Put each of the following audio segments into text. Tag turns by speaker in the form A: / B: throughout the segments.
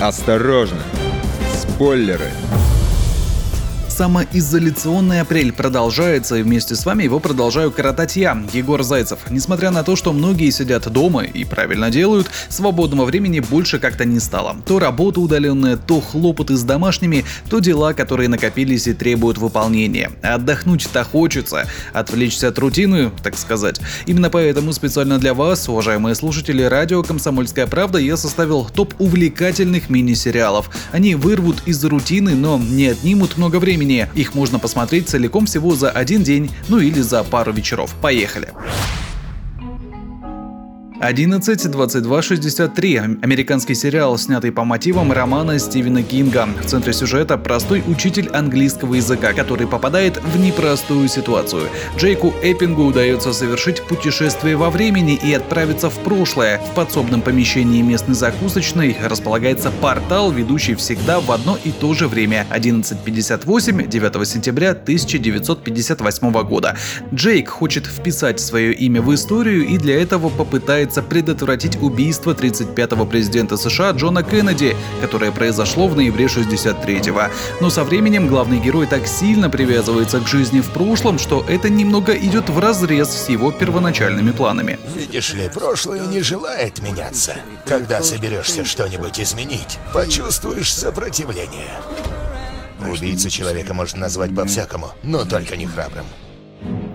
A: Осторожно! Спойлеры!
B: Самоизоляционный апрель продолжается, и вместе с вами его продолжаю коротать я, Егор Зайцев. Несмотря на то, что многие сидят дома и правильно делают, свободного времени больше как-то не стало. То работа удаленная, то хлопоты с домашними, то дела, которые накопились и требуют выполнения. Отдохнуть-то хочется, отвлечься от рутины, так сказать. Именно поэтому специально для вас, уважаемые слушатели радио «Комсомольская правда», я составил топ увлекательных мини-сериалов. Они вырвут из рутины, но не отнимут много времени Их можно посмотреть целиком всего за один день, ну или за пару вечеров. Поехали! 11, 22, 63. Американский сериал, снятый по мотивам романа Стивена Кинга. В центре сюжета простой учитель английского языка, который попадает в непростую ситуацию. Джейку Эппингу удается совершить путешествие во времени и отправиться в прошлое. В подсобном помещении местной закусочной располагается портал, ведущий всегда в одно и то же время 11.58 9 сентября 1958 года. Джейк хочет вписать свое имя в историю и для этого попытается пытается предотвратить убийство 35-го президента США Джона Кеннеди, которое произошло в ноябре 63-го. Но со временем главный герой так сильно привязывается к жизни в прошлом, что это немного идет в разрез с его первоначальными планами.
C: Видишь ли, прошлое не желает меняться. Когда соберешься что-нибудь изменить, почувствуешь сопротивление. Убийца человека можно назвать по-всякому, но только не храбрым.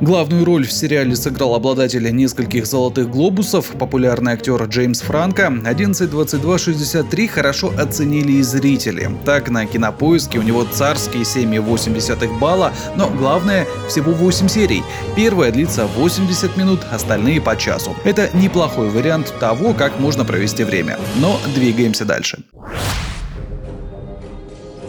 B: Главную роль в сериале сыграл обладатель нескольких золотых глобусов, популярный актер Джеймс Франко. 11.22.63 хорошо оценили и зрители. Так, на кинопоиске у него царские 7,8 балла, но главное, всего 8 серий. Первая длится 80 минут, остальные по часу. Это неплохой вариант того, как можно провести время. Но двигаемся дальше.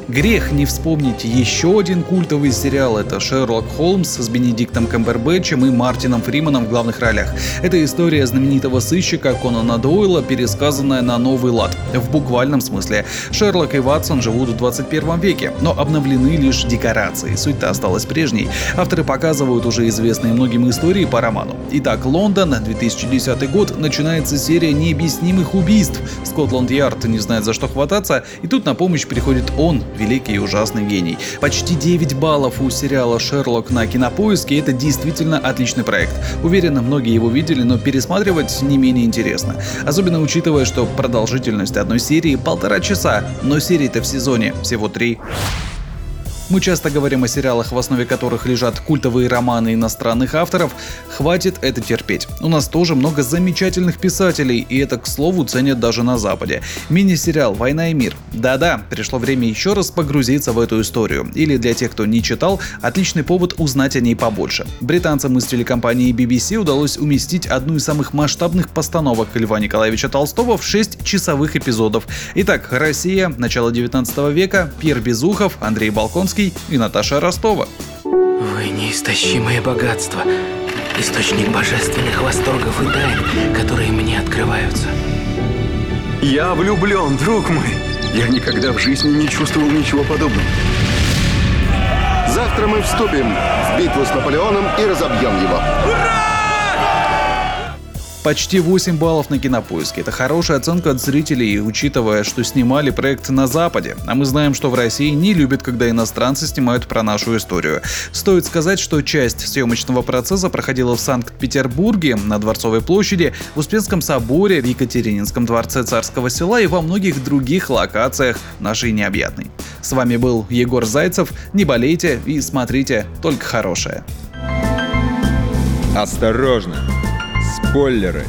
B: Грех не вспомнить еще один культовый сериал. Это Шерлок Холмс с Бенедиктом Камбербэтчем и Мартином Фриманом в главных ролях. Это история знаменитого сыщика Конана Дойла, пересказанная на новый лад. В буквальном смысле. Шерлок и Ватсон живут в 21 веке, но обновлены лишь декорации. Суть-то осталась прежней. Авторы показывают уже известные многим истории по роману. Итак, Лондон, 2010 год, начинается серия необъяснимых убийств. Скотланд-Ярд не знает за что хвататься, и тут на помощь приходит он, великий и ужасный гений. Почти 9 баллов у сериала «Шерлок» на Кинопоиске — это действительно отличный проект. Уверен, многие его видели, но пересматривать не менее интересно. Особенно учитывая, что продолжительность одной серии полтора часа, но серий-то в сезоне всего три. Мы часто говорим о сериалах, в основе которых лежат культовые романы иностранных авторов. Хватит это терпеть. У нас тоже много замечательных писателей, и это, к слову, ценят даже на Западе. Мини-сериал «Война и мир». Да-да, пришло время еще раз погрузиться в эту историю. Или для тех, кто не читал, отличный повод узнать о ней побольше. Британцам из телекомпании BBC удалось уместить одну из самых масштабных постановок Льва Николаевича Толстого в 6 часовых эпизодов. Итак, Россия, начало 19 века, Пьер Безухов, Андрей Балконский, Высоцкий и Наташа Ростова.
D: Вы неистощимое богатство, источник божественных восторгов и тайн, которые мне открываются.
E: Я влюблен, друг мой. Я никогда в жизни не чувствовал ничего подобного.
F: Завтра мы вступим в битву с Наполеоном и разобьем его. Ура!
B: Почти 8 баллов на кинопоиске. Это хорошая оценка от зрителей, учитывая, что снимали проект на Западе. А мы знаем, что в России не любят, когда иностранцы снимают про нашу историю. Стоит сказать, что часть съемочного процесса проходила в Санкт-Петербурге, на Дворцовой площади, в Успенском соборе, в Екатерининском дворце Царского села и во многих других локациях нашей необъятной. С вами был Егор Зайцев. Не болейте и смотрите только хорошее.
A: Осторожно! Спойлеры.